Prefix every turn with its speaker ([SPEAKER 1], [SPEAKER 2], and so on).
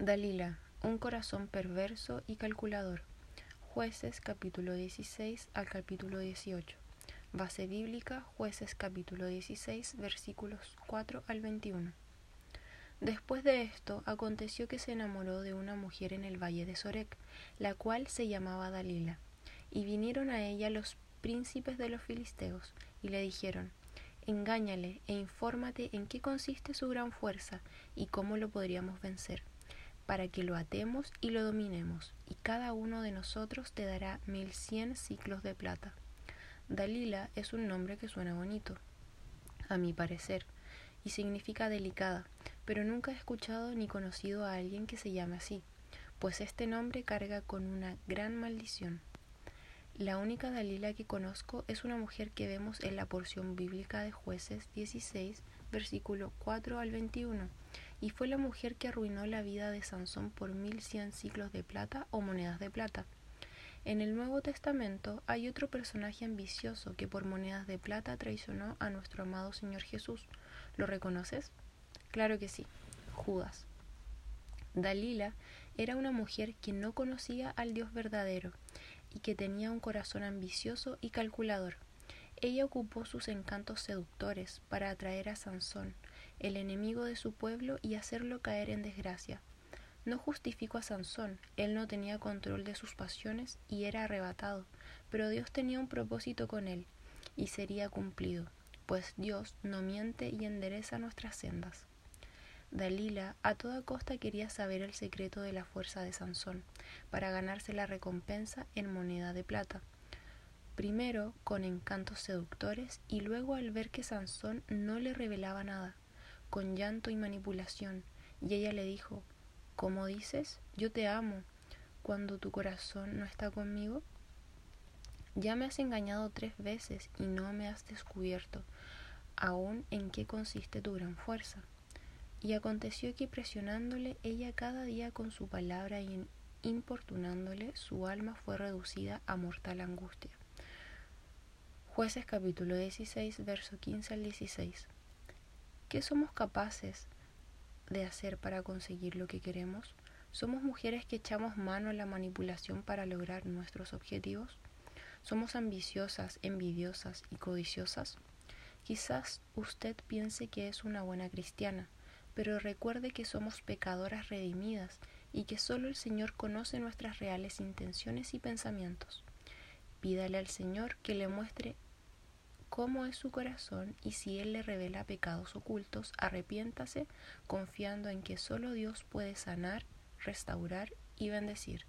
[SPEAKER 1] Dalila, un corazón perverso y calculador. Jueces capítulo 16 al capítulo 18. Base bíblica, Jueces capítulo 16 versículos 4 al 21. Después de esto, aconteció que se enamoró de una mujer en el valle de Sorek, la cual se llamaba Dalila. Y vinieron a ella los príncipes de los filisteos, y le dijeron, Engáñale e infórmate en qué consiste su gran fuerza y cómo lo podríamos vencer para que lo atemos y lo dominemos, y cada uno de nosotros te dará mil cien ciclos de plata. Dalila es un nombre que suena bonito, a mi parecer, y significa delicada, pero nunca he escuchado ni conocido a alguien que se llame así, pues este nombre carga con una gran maldición. La única Dalila que conozco es una mujer que vemos en la porción bíblica de jueces 16, versículo 4 al 21, y fue la mujer que arruinó la vida de Sansón por mil cien ciclos de plata o monedas de plata. En el Nuevo Testamento hay otro personaje ambicioso que por monedas de plata traicionó a nuestro amado Señor Jesús. ¿Lo reconoces? Claro que sí, Judas. Dalila era una mujer que no conocía al Dios verdadero y que tenía un corazón ambicioso y calculador. Ella ocupó sus encantos seductores para atraer a Sansón, el enemigo de su pueblo, y hacerlo caer en desgracia. No justifico a Sansón, él no tenía control de sus pasiones y era arrebatado, pero Dios tenía un propósito con él, y sería cumplido, pues Dios no miente y endereza nuestras sendas. Dalila a toda costa quería saber el secreto de la fuerza de Sansón, para ganarse la recompensa en moneda de plata primero con encantos seductores y luego al ver que Sansón no le revelaba nada, con llanto y manipulación, y ella le dijo, ¿Cómo dices? Yo te amo, cuando tu corazón no está conmigo. Ya me has engañado tres veces y no me has descubierto aún en qué consiste tu gran fuerza. Y aconteció que presionándole ella cada día con su palabra y importunándole, su alma fue reducida a mortal angustia. Jueces capítulo 16, verso 15 al 16. ¿Qué somos capaces de hacer para conseguir lo que queremos? ¿Somos mujeres que echamos mano a la manipulación para lograr nuestros objetivos? ¿Somos ambiciosas, envidiosas y codiciosas? Quizás usted piense que es una buena cristiana, pero recuerde que somos pecadoras redimidas y que solo el Señor conoce nuestras reales intenciones y pensamientos. Pídale al Señor que le muestre cómo es su corazón y si Él le revela pecados ocultos, arrepiéntase confiando en que solo Dios puede sanar, restaurar y bendecir.